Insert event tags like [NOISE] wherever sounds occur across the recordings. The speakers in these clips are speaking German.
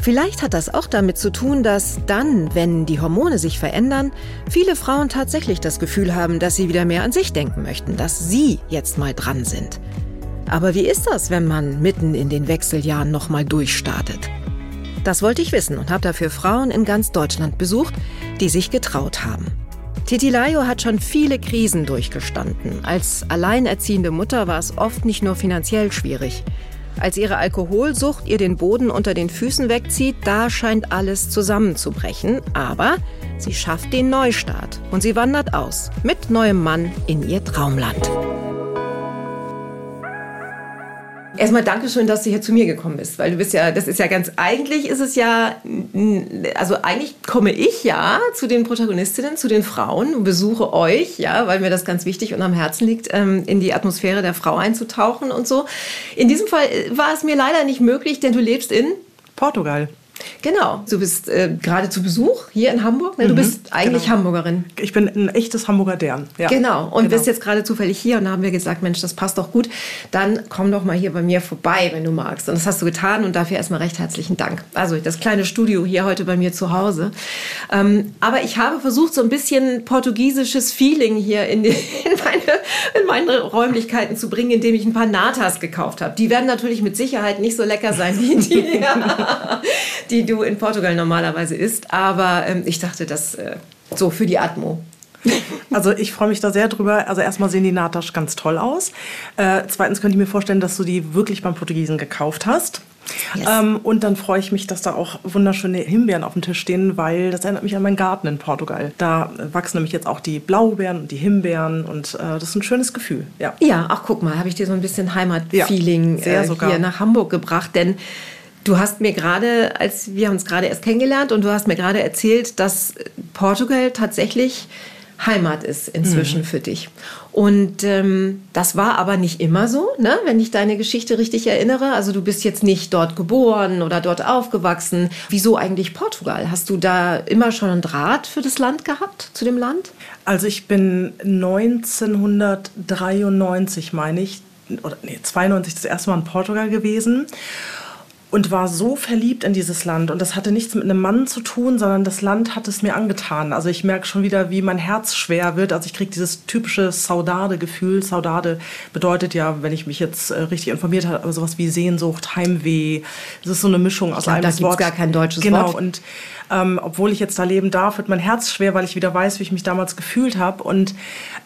Vielleicht hat das auch damit zu tun, dass dann, wenn die Hormone sich verändern, viele Frauen tatsächlich das Gefühl haben, dass sie wieder mehr an sich denken möchten, dass sie jetzt mal dran sind. Aber wie ist das, wenn man mitten in den Wechseljahren nochmal durchstartet? Das wollte ich wissen und habe dafür Frauen in ganz Deutschland besucht, die sich getraut haben. Titilayo hat schon viele Krisen durchgestanden. Als alleinerziehende Mutter war es oft nicht nur finanziell schwierig. Als ihre Alkoholsucht ihr den Boden unter den Füßen wegzieht, da scheint alles zusammenzubrechen. Aber sie schafft den Neustart und sie wandert aus mit neuem Mann in ihr Traumland. Erstmal Dankeschön, dass du hier zu mir gekommen bist, weil du bist ja, das ist ja ganz, eigentlich ist es ja, also eigentlich komme ich ja zu den Protagonistinnen, zu den Frauen und besuche euch, ja, weil mir das ganz wichtig und am Herzen liegt, ähm, in die Atmosphäre der Frau einzutauchen und so. In diesem Fall war es mir leider nicht möglich, denn du lebst in Portugal. Genau, du bist äh, gerade zu Besuch hier in Hamburg. Ne? Du mhm, bist eigentlich genau. Hamburgerin. Ich bin ein echtes Hamburger Dern. Ja. Genau, und genau. bist jetzt gerade zufällig hier und da haben wir gesagt, Mensch, das passt doch gut. Dann komm doch mal hier bei mir vorbei, wenn du magst. Und das hast du getan und dafür erstmal recht herzlichen Dank. Also das kleine Studio hier heute bei mir zu Hause. Ähm, aber ich habe versucht, so ein bisschen portugiesisches Feeling hier in, die, [LAUGHS] in, meine, in meine Räumlichkeiten zu bringen, indem ich ein paar Natas gekauft habe. Die werden natürlich mit Sicherheit nicht so lecker sein wie die. [LAUGHS] [LAUGHS] die du in Portugal normalerweise isst. Aber ähm, ich dachte, das äh, so für die Atmo. [LAUGHS] Also ich freue mich da sehr drüber. Also erstmal sehen die Natasch ganz toll aus. Äh, zweitens könnte ich mir vorstellen, dass du die wirklich beim Portugiesen gekauft hast. Yes. Ähm, und dann freue ich mich, dass da auch wunderschöne Himbeeren auf dem Tisch stehen, weil das erinnert mich an meinen Garten in Portugal. Da wachsen nämlich jetzt auch die Blaubeeren und die Himbeeren und äh, das ist ein schönes Gefühl. Ja, ja ach guck mal, habe ich dir so ein bisschen Heimatfeeling ja, äh, hier nach Hamburg gebracht, denn Du hast mir gerade, als wir uns gerade erst kennengelernt und du hast mir gerade erzählt, dass Portugal tatsächlich Heimat ist inzwischen mhm. für dich. Und ähm, das war aber nicht immer so, ne? wenn ich deine Geschichte richtig erinnere. Also du bist jetzt nicht dort geboren oder dort aufgewachsen. Wieso eigentlich Portugal? Hast du da immer schon einen Draht für das Land gehabt, zu dem Land? Also ich bin 1993, meine ich, oder nee, 92 das erste Mal in Portugal gewesen und war so verliebt in dieses Land. Und das hatte nichts mit einem Mann zu tun, sondern das Land hat es mir angetan. Also ich merke schon wieder, wie mein Herz schwer wird. Also ich kriege dieses typische Saudade-Gefühl. Saudade bedeutet ja, wenn ich mich jetzt äh, richtig informiert habe, sowas wie Sehnsucht, Heimweh. Es ist so eine Mischung aus glaub, einem da Wort. Da gibt gar kein deutsches genau. Wort. Und ähm, obwohl ich jetzt da leben darf, wird mein Herz schwer, weil ich wieder weiß, wie ich mich damals gefühlt habe. Und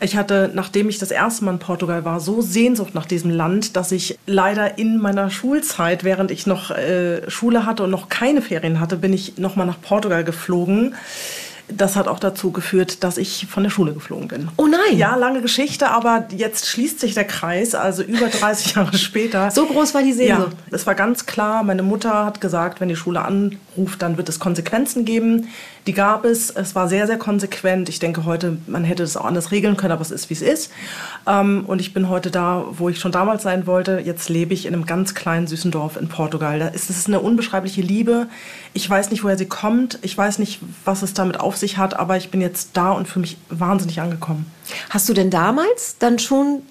ich hatte, nachdem ich das erste Mal in Portugal war, so Sehnsucht nach diesem Land, dass ich leider in meiner Schulzeit, während ich noch äh, Schule hatte und noch keine Ferien hatte, bin ich nochmal nach Portugal geflogen das hat auch dazu geführt, dass ich von der Schule geflogen bin. Oh nein! Ja, lange Geschichte, aber jetzt schließt sich der Kreis, also über 30 [LAUGHS] Jahre später. So groß war die Sehnsucht? Ja, es war ganz klar, meine Mutter hat gesagt, wenn die Schule anruft, dann wird es Konsequenzen geben. Die gab es. Es war sehr, sehr konsequent. Ich denke heute, man hätte es auch anders regeln können, aber es ist, wie es ist. Ähm, und ich bin heute da, wo ich schon damals sein wollte. Jetzt lebe ich in einem ganz kleinen, süßen Dorf in Portugal. Da ist es eine unbeschreibliche Liebe. Ich weiß nicht, woher sie kommt. Ich weiß nicht, was es damit auf sich hat, aber ich bin jetzt da und für mich wahnsinnig angekommen. Hast du denn damals dann schon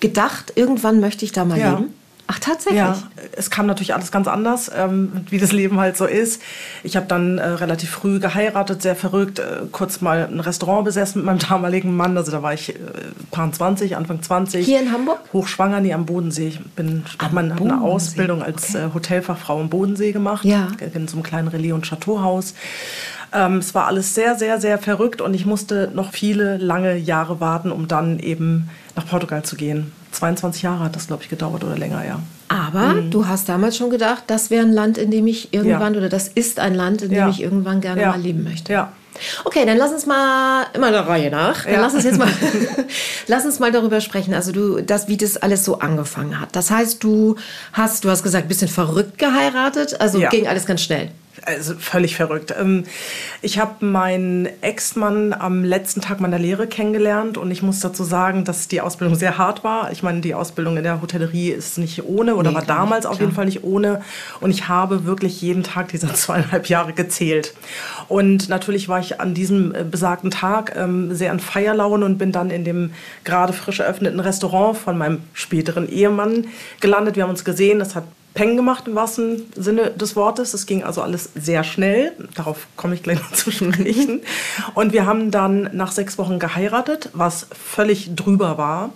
gedacht, irgendwann möchte ich da mal ja. leben? Ach, tatsächlich? Ja, es kam natürlich alles ganz anders, ähm, wie das Leben halt so ist. Ich habe dann äh, relativ früh geheiratet, sehr verrückt, äh, kurz mal ein Restaurant besessen mit meinem [LAUGHS] damaligen Mann. Also da war ich äh, paar 20, Anfang 20. Hier in Hamburg? Hochschwanger, nee, am Bodensee. Ich habe eine Ausbildung als okay. äh, Hotelfachfrau am Bodensee gemacht. Ja. In so einem kleinen Relais- und Chateauhaus. Ähm, es war alles sehr, sehr, sehr verrückt und ich musste noch viele lange Jahre warten, um dann eben nach Portugal zu gehen. 22 Jahre hat das, glaube ich, gedauert oder länger, ja. Aber mhm. du hast damals schon gedacht, das wäre ein Land, in dem ich irgendwann, ja. oder das ist ein Land, in dem ja. ich irgendwann gerne ja. mal leben möchte. Ja. Okay, dann lass uns mal immer der Reihe nach. Dann lass uns jetzt mal, [LAUGHS] [LAUGHS] lass uns mal darüber sprechen. Also du, das, wie das alles so angefangen hat. Das heißt, du hast, du hast gesagt, ein bisschen verrückt geheiratet. Also ging alles ganz schnell. Also völlig verrückt. Ähm, ich habe meinen Ex-Mann am letzten Tag meiner Lehre kennengelernt und ich muss dazu sagen, dass die Ausbildung sehr hart war. Ich meine, die Ausbildung in der Hotellerie ist nicht ohne oder nee, war damals auf jeden Fall nicht ohne. Und ich habe wirklich jeden Tag dieser [LAUGHS] zweieinhalb Jahre gezählt. Und natürlich war ich an diesem äh, besagten Tag ähm, sehr an Feierlaune und bin dann in dem gerade frisch eröffneten Restaurant von meinem späteren Ehemann gelandet. Wir haben uns gesehen, das hat Peng gemacht im wahrsten Sinne des Wortes. Es ging also alles sehr schnell. Darauf komme ich gleich noch zu sprechen. Und wir haben dann nach sechs Wochen geheiratet, was völlig drüber war.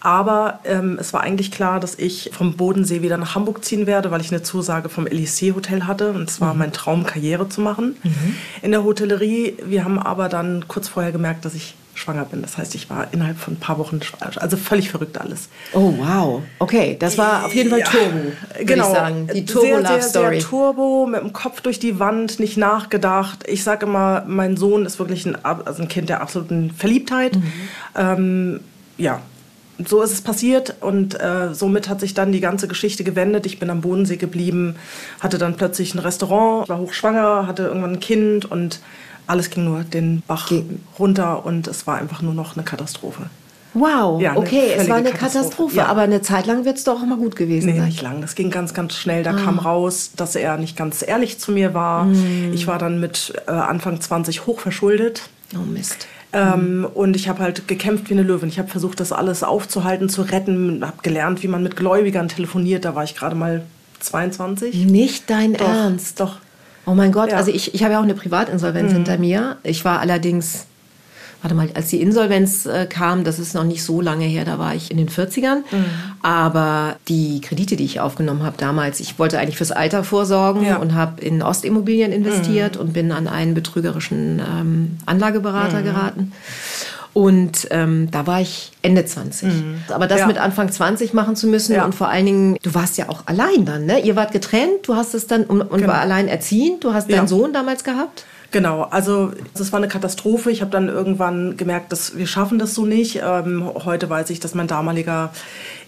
Aber ähm, es war eigentlich klar, dass ich vom Bodensee wieder nach Hamburg ziehen werde, weil ich eine Zusage vom Elysée Hotel hatte. Und es war mhm. mein Traum, Karriere zu machen mhm. in der Hotellerie. Wir haben aber dann kurz vorher gemerkt, dass ich schwanger bin. Das heißt, ich war innerhalb von ein paar Wochen schwanger. Also völlig verrückt alles. Oh, wow. Okay, das war auf jeden Fall Turbo, ja, genau. ich sagen. Die Turbo-Love-Story. Sehr, Turbo, mit dem Kopf durch die Wand, nicht nachgedacht. Ich sage immer, mein Sohn ist wirklich ein, also ein Kind der absoluten Verliebtheit. Mhm. Ähm, ja, so ist es passiert und äh, somit hat sich dann die ganze Geschichte gewendet. Ich bin am Bodensee geblieben, hatte dann plötzlich ein Restaurant, war hochschwanger, hatte irgendwann ein Kind und alles ging nur den Bach Ge runter und es war einfach nur noch eine Katastrophe. Wow, ja, okay, es war eine Katastrophe, Katastrophe ja. aber eine Zeit lang wird es doch immer gut gewesen nee, sein. nicht lang. Das ging ganz, ganz schnell. Da ah. kam raus, dass er nicht ganz ehrlich zu mir war. Mm. Ich war dann mit äh, Anfang 20 hochverschuldet. Oh Mist. Ähm, mm. Und ich habe halt gekämpft wie eine Löwin. Ich habe versucht, das alles aufzuhalten, zu retten, habe gelernt, wie man mit Gläubigern telefoniert. Da war ich gerade mal 22. Nicht dein doch, Ernst? Doch. Oh mein Gott, ja. also ich, ich habe ja auch eine Privatinsolvenz mhm. hinter mir. Ich war allerdings, warte mal, als die Insolvenz äh, kam, das ist noch nicht so lange her, da war ich in den 40ern. Mhm. Aber die Kredite, die ich aufgenommen habe damals, ich wollte eigentlich fürs Alter vorsorgen ja. und habe in Ostimmobilien investiert mhm. und bin an einen betrügerischen ähm, Anlageberater mhm. geraten. Und ähm, da war ich Ende 20. Mhm. Aber das ja. mit Anfang 20 machen zu müssen ja. und vor allen Dingen, du warst ja auch allein dann, ne? Ihr wart getrennt, du hast es dann und, und genau. war allein erziehend. Du hast deinen. Sohn damals gehabt? Genau, also das war eine Katastrophe. Ich habe dann irgendwann gemerkt, dass wir schaffen das so nicht. Ähm, heute weiß ich, dass mein damaliger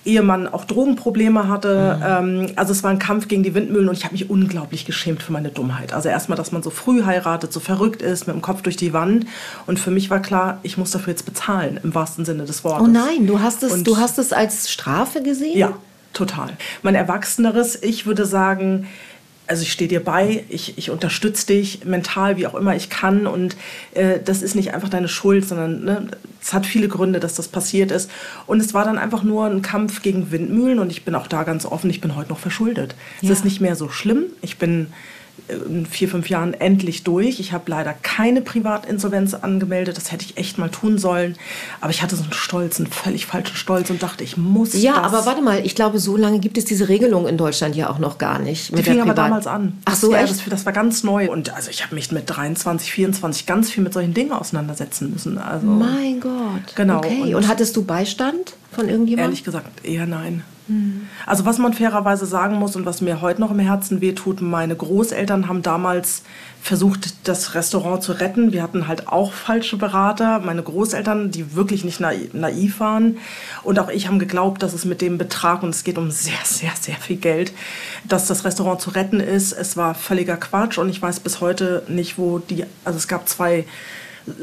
Ehemann auch Drogenprobleme hatte. Mhm. Ähm, also es war ein Kampf gegen die Windmühlen und ich habe mich unglaublich geschämt für meine Dummheit. Also erstmal, dass man so früh heiratet, so verrückt ist, mit dem Kopf durch die Wand. Und für mich war klar, ich muss dafür jetzt bezahlen, im wahrsten Sinne des Wortes. Oh nein, du hast es, du hast es als Strafe gesehen? Ja, total. Mein erwachseneres, ich würde sagen, also ich stehe dir bei, ich, ich unterstütze dich mental, wie auch immer ich kann. Und äh, das ist nicht einfach deine Schuld, sondern ne, es hat viele Gründe, dass das passiert ist. Und es war dann einfach nur ein Kampf gegen Windmühlen und ich bin auch da ganz offen, ich bin heute noch verschuldet. Ja. Es ist nicht mehr so schlimm. Ich bin in vier, fünf Jahren endlich durch. Ich habe leider keine Privatinsolvenz angemeldet. Das hätte ich echt mal tun sollen. Aber ich hatte so einen Stolz, einen völlig falschen Stolz und dachte, ich muss Ja, das. aber warte mal. Ich glaube, so lange gibt es diese Regelung in Deutschland ja auch noch gar nicht. Die fing aber damals an. Ach so, das, echt? Das, das, war ganz neu. Und also ich habe mich mit 23, 24 ganz viel mit solchen Dingen auseinandersetzen müssen. Also, mein Gott. Genau. Okay. Und, und hattest du Beistand von irgendjemandem? Ehrlich gesagt, eher nein. Also was man fairerweise sagen muss und was mir heute noch im Herzen wehtut, meine Großeltern haben damals versucht, das Restaurant zu retten. Wir hatten halt auch falsche Berater, meine Großeltern, die wirklich nicht naiv waren. Und auch ich haben geglaubt, dass es mit dem Betrag, und es geht um [LAUGHS] sehr, sehr, sehr viel Geld, dass das Restaurant zu retten ist. Es war völliger Quatsch und ich weiß bis heute nicht, wo die, also es gab zwei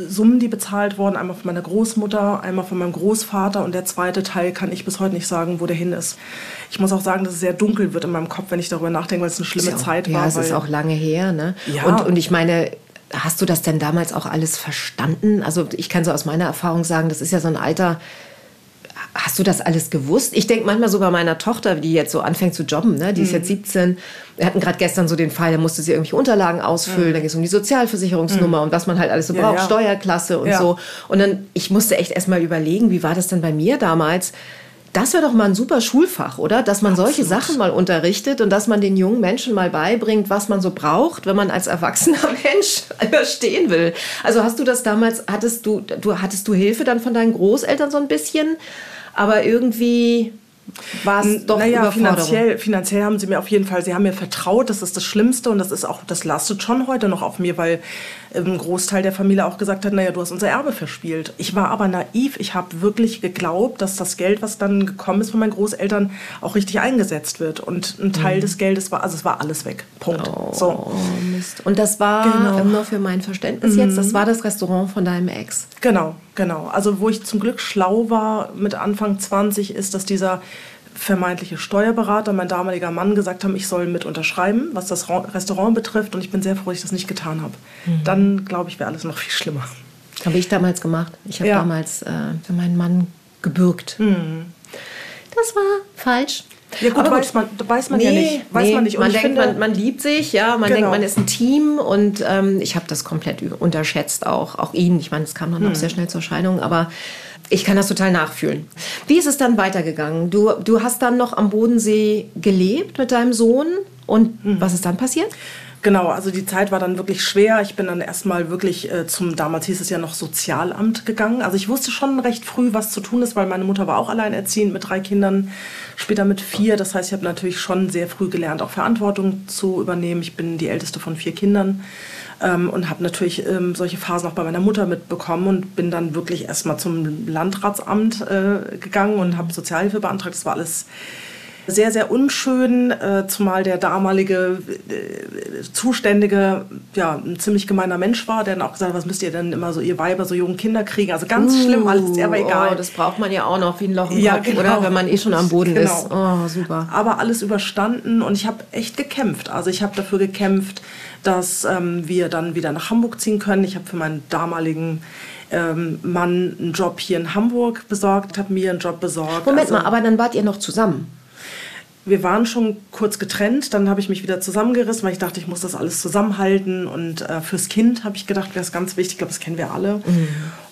Summen, die bezahlt wurden. Einmal von meiner Großmutter, einmal von meinem Großvater und der zweite Teil kann ich bis heute nicht sagen, wo der hin ist. Ich muss auch sagen, dass es sehr dunkel wird in meinem Kopf, wenn ich darüber nachdenke, weil es eine schlimme ja, Zeit war. Ja, es ist auch lange her. Ne? Ja. Und, und ich meine, hast du das denn damals auch alles verstanden? Also ich kann so aus meiner Erfahrung sagen, das ist ja so ein Alter, Hast du das alles gewusst? Ich denke manchmal sogar meiner Tochter, die jetzt so anfängt zu jobben, ne? die ist jetzt 17. Mhm. Wir hatten gerade gestern so den Fall, da musste sie irgendwelche Unterlagen ausfüllen, mhm. da ging es um die Sozialversicherungsnummer mhm. und was man halt alles so braucht, ja. Steuerklasse und ja. so. Und dann, ich musste echt erstmal überlegen, wie war das denn bei mir damals? Das wäre doch mal ein super Schulfach, oder? Dass man Absolut. solche Sachen mal unterrichtet und dass man den jungen Menschen mal beibringt, was man so braucht, wenn man als erwachsener [LAUGHS] Mensch überstehen will. Also hast du das damals, hattest du, du, hattest du Hilfe dann von deinen Großeltern so ein bisschen? Aber irgendwie war es doch naja, finanziell, finanziell haben sie mir auf jeden Fall, sie haben mir vertraut, das ist das Schlimmste und das ist auch, das lastet schon heute noch auf mir, weil ein Großteil der Familie auch gesagt hat, naja, du hast unser Erbe verspielt. Ich war aber naiv, ich habe wirklich geglaubt, dass das Geld, was dann gekommen ist von meinen Großeltern, auch richtig eingesetzt wird und ein Teil des Geldes war, also es war alles weg, Punkt. Oh, So. Mist. Und das war, Genau. nur für mein Verständnis jetzt, das war das Restaurant von deinem Ex. Genau, genau. Also wo ich zum Glück schlau war mit Anfang 20, ist, dass dieser vermeintliche Steuerberater, mein damaliger Mann, gesagt haben, ich soll mit unterschreiben, was das Ra- Restaurant betrifft. Und ich bin sehr froh, dass ich das nicht getan habe. Dann, glaube ich, wäre alles noch viel schlimmer. Habe ich damals gemacht. Ich habe Ja. damals äh, für meinen Mann gebürgt. Das war falsch. Ja gut, Aber weiß man, weiß man ja nicht. Weiß nee, man nicht. Und man denkt, finde- man, man liebt sich, ja, man Genau. denkt, man ist ein Team und ähm, ich habe das komplett unterschätzt auch, auch ihn. Ich meine, es kam dann Hm. auch sehr schnell zur Scheidung, aber ich kann das total nachfühlen. Wie ist es dann weitergegangen? Du, du hast dann noch am Bodensee gelebt mit deinem Sohn und Hm. was ist dann passiert? Genau, also die Zeit war dann wirklich schwer. Ich bin dann erstmal wirklich äh, zum, damals hieß es ja noch Sozialamt gegangen. Also ich wusste schon recht früh, was zu tun ist, weil meine Mutter war auch alleinerziehend mit drei Kindern, später mit vier. Das heißt, ich habe natürlich schon sehr früh gelernt, auch Verantwortung zu übernehmen. Ich bin die älteste von vier Kindern ähm, und habe natürlich ähm, solche Phasen auch bei meiner Mutter mitbekommen und bin dann wirklich erstmal zum Landratsamt äh, gegangen und habe Sozialhilfe beantragt. Das war alles sehr, sehr unschön, äh, zumal der damalige äh, Zuständige ja ein ziemlich gemeiner Mensch war, der dann auch gesagt hat, was müsst ihr denn immer so, ihr Weiber, so jungen Kinder kriegen. Also ganz schlimm alles, aber egal. Oh, das braucht man ja auch noch wie ein Loch im Ja, Kopf, genau. oder? Wenn man eh schon am Boden Genau. ist. Oh, super. aber alles überstanden und ich habe echt gekämpft. Also ich habe dafür gekämpft, dass ähm, wir dann wieder nach Hamburg ziehen können. Ich habe für meinen damaligen ähm, Mann einen Job hier in Hamburg besorgt, habe mir einen Job besorgt. Moment Also- mal, aber dann wart ihr noch zusammen. Wir waren schon kurz getrennt, dann habe ich mich wieder zusammengerissen, weil ich dachte, ich muss das alles zusammenhalten. Und äh, fürs Kind habe ich gedacht, wäre es ganz wichtig, ich glaube, das kennen wir alle.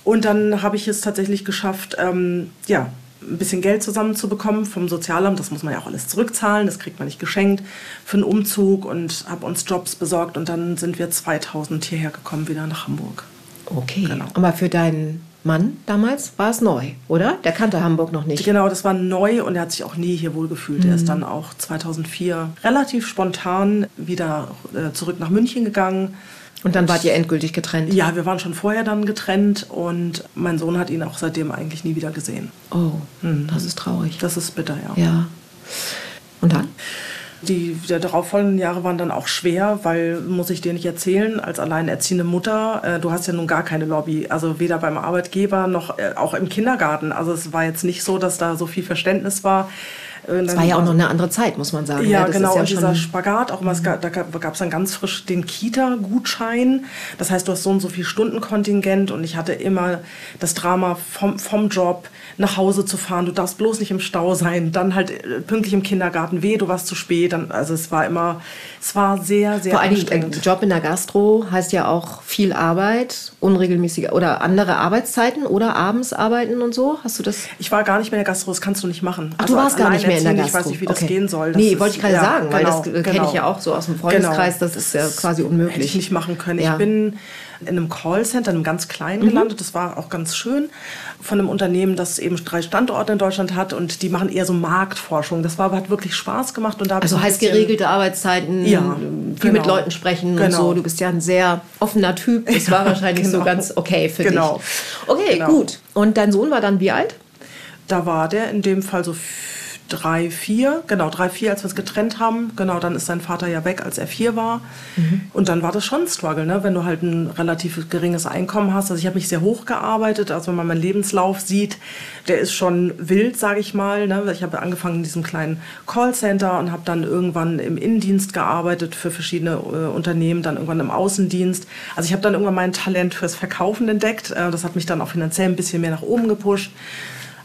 Und dann habe ich es tatsächlich geschafft, ähm, ja, ein bisschen Geld zusammenzubekommen vom Sozialamt. Das muss man ja auch alles zurückzahlen, das kriegt man nicht geschenkt für einen Umzug und habe uns Jobs besorgt. Und dann sind wir 2000 hierher gekommen, wieder nach Hamburg. Okay. Genau. Aber für deinen Mann damals war es neu, oder? Der kannte Hamburg noch nicht. Genau, das war neu und er hat sich auch nie hier wohl gefühlt. Er ist dann auch 2004 relativ spontan wieder äh, zurück nach München gegangen. Und dann wart ihr endgültig getrennt. Ja, wir waren schon vorher dann getrennt und mein Sohn hat ihn auch seitdem eigentlich nie wieder gesehen. Oh, das ist traurig. Das ist bitter, ja. Ja. Und dann? Die darauffolgenden Jahre waren dann auch schwer, weil, muss ich dir nicht erzählen, als alleinerziehende Mutter, äh, du hast ja nun gar keine Lobby. Also weder beim Arbeitgeber noch äh, auch im Kindergarten. Also es war jetzt nicht so, dass da so viel Verständnis war. Äh, Es war ja auch noch eine andere Zeit, muss man sagen. Ja, das genau. Ist ja und dieser Spagat, auch immer, es gab, da gab es dann ganz frisch den Kita-Gutschein. Das heißt, du hast so und so viel Stundenkontingent und ich hatte immer das Drama vom, vom Job nach Hause zu fahren. Du darfst bloß nicht im Stau sein. Dann halt äh, pünktlich im Kindergarten. Weh, du warst zu spät. Dann, also es war immer, es war sehr, sehr vor Dingen, anstrengend. äh, Job in der Gastro heißt ja auch viel Arbeit, unregelmäßige oder andere Arbeitszeiten oder abends arbeiten und so. Hast du das? Ich war gar nicht mehr in der Gastro, das kannst du nicht machen. Ach, du warst gar nicht mehr in der alleinerziehend, Gastro. Ich weiß nicht, wie das Okay. gehen soll. Das nee, wollte ich gerade ja, sagen, weil das genau, äh, kenne ich genau. ja auch so aus dem Freundeskreis. Das ist ja quasi unmöglich. Hätte ich nicht machen können. Ja. Ich bin in einem Callcenter, in einem ganz kleinen Mhm. gelandet. Das war auch ganz schön. Von einem Unternehmen, das eben drei Standorte in Deutschland hat und die machen eher so Marktforschung. Das war, hat wirklich Spaß gemacht. Und da Also so heißt geregelte Arbeitszeiten, Ja, viel mit genau. Leuten sprechen und Genau. so. Du bist ja ein sehr offener Typ. Das war wahrscheinlich so genau. ganz okay für Genau. dich. Okay, Genau. gut. Und dein Sohn war dann wie alt? Da war der in dem Fall so drei, vier, genau, drei, vier, als wir es getrennt haben. Genau, dann ist sein Vater ja weg, als er vier war. Und dann war das schon ein Struggle, ne? wenn du halt ein relativ geringes Einkommen hast. Also ich habe mich sehr hoch gearbeitet. Also wenn man meinen Lebenslauf sieht, der ist schon wild, sage ich mal. Ne? Ich habe angefangen in diesem kleinen Callcenter und habe dann irgendwann im Innendienst gearbeitet für verschiedene äh, Unternehmen, dann irgendwann im Außendienst. Also ich habe dann irgendwann mein Talent fürs Verkaufen entdeckt. Äh, das hat mich dann auch finanziell ein bisschen mehr nach oben gepusht.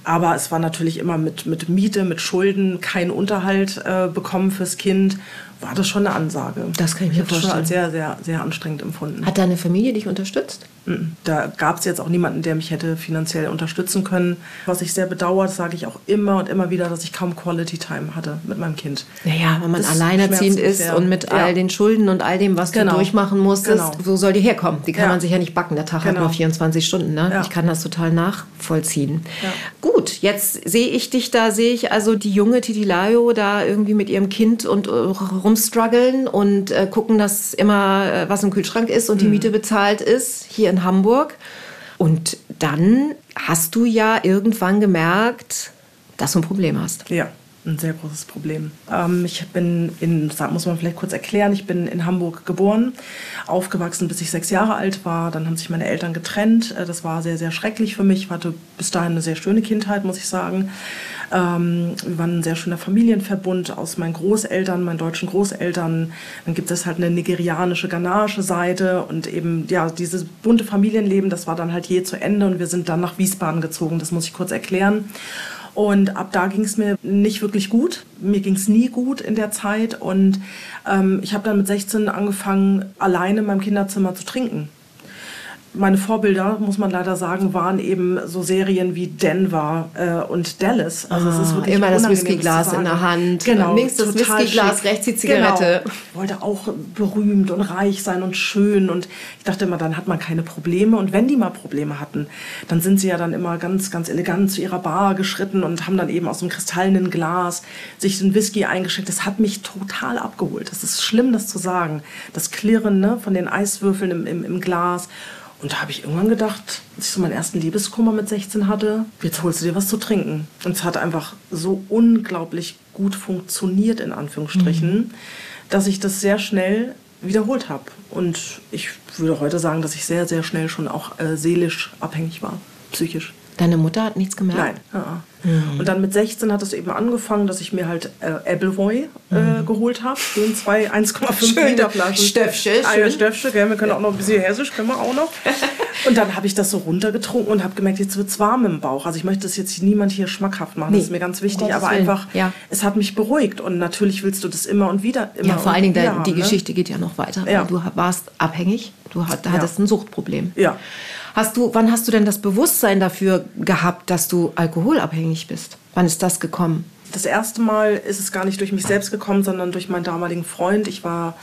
Aber es war natürlich immer mit, mit Miete, mit Schulden, kein Unterhalt äh, bekommen fürs Kind. War das schon eine Ansage. Das kann ich mir habe das schon vorstellen. als sehr, sehr, sehr anstrengend empfunden. Hat deine Familie dich unterstützt? Mhm. Da gab es jetzt auch niemanden, der mich hätte finanziell unterstützen können. Was ich sehr bedauere, das sage ich auch immer und immer wieder, dass ich kaum Quality Time hatte mit meinem Kind. Naja, wenn man Das alleinerziehend ist sehr. und mit Ja. all den Schulden und all dem, was Genau. du durchmachen musstest, Genau. wo soll die herkommen? Die kann Ja. man sich ja nicht backen. Der Tag hat Genau. nur 24 Stunden. Ne? Ja. Ich kann das total nachvollziehen. Gut, jetzt sehe ich dich da, sehe ich also die junge Titilayo da irgendwie mit ihrem Kind und äh, rumstruggeln und äh, gucken, dass immer äh, was im Kühlschrank ist und die Miete bezahlt ist, hier in Hamburg. Und dann hast du ja irgendwann gemerkt, dass du ein Problem hast. Ja, ein sehr großes Problem. Ähm, ich bin in, das muss man vielleicht kurz erklären, ich bin in Hamburg geboren, aufgewachsen, bis ich sechs Jahre alt war. Dann haben sich meine Eltern getrennt. Äh, Das war sehr, sehr schrecklich für mich. Ich hatte bis dahin eine sehr schöne Kindheit, muss ich sagen. Ähm, wir waren ein sehr schöner Familienverbund aus meinen Großeltern, meinen deutschen Großeltern. Dann gibt es halt eine nigerianische, ghanaische Seite und eben ja dieses bunte Familienleben, das war dann halt je zu Ende und wir sind dann nach Wiesbaden gezogen. Das muss ich kurz erklären. Und ab da ging es mir nicht wirklich gut. Mir ging es nie gut in der Zeit. Und ähm, ich habe dann mit 16 angefangen, alleine in meinem Kinderzimmer zu trinken. Meine Vorbilder, muss man leider sagen, waren eben so Serien wie Denver äh, und Dallas. Also es ist Ah, wirklich immer das Whiskyglas in der Hand. Genau, Links das Whiskyglas, rechts die Zigarette. Genau. Ich wollte auch berühmt und reich sein und schön. Und ich dachte immer, dann hat man keine Probleme. Und wenn die mal Probleme hatten, dann sind sie ja dann immer ganz, ganz elegant zu ihrer Bar geschritten und haben dann eben aus einem kristallenen Glas sich den Whisky eingeschenkt. Das hat mich total abgeholt. Das ist schlimm, das zu sagen. Das Klirren ne, von den Eiswürfeln im, im, im Glas. Und da habe ich irgendwann gedacht, als ich so meinen ersten Liebeskummer mit 16 hatte, jetzt holst du dir was zu trinken. Und es hat einfach so unglaublich gut funktioniert, in Anführungsstrichen, dass ich das sehr schnell wiederholt habe. Und ich würde heute sagen, dass ich sehr, sehr schnell schon auch äh, seelisch abhängig war, psychisch. Deine Mutter hat nichts gemerkt? Nein. Ja. Und dann mit 16 hat es eben angefangen, dass ich mir halt äh, Appleboy äh, geholt habe. [LAUGHS] Schön zwei 1,5 Schöne Liter Flaschen. Stöpfchen, Ah, schön. Stöpfchen, gell? Wir können auch noch ein bisschen hessisch, können wir auch noch. [LAUGHS] Und dann habe ich das so runtergetrunken und habe gemerkt, jetzt wird es warm im Bauch. Also ich möchte das jetzt niemand hier schmackhaft machen, Nee, das ist mir ganz wichtig. Aber Willen. einfach, Ja. es hat mich beruhigt. Und natürlich willst du das immer und wieder. Immer Ja, vor allen Dingen, die haben, ne? Geschichte geht ja noch weiter. Ja. Du warst abhängig, du hat- hattest ein Suchtproblem. Ja. Hast du, wann hast du denn das Bewusstsein dafür gehabt, dass du alkoholabhängig bist? Wann ist das gekommen? Das erste Mal ist es gar nicht durch mich selbst gekommen, sondern durch meinen damaligen Freund. Ich war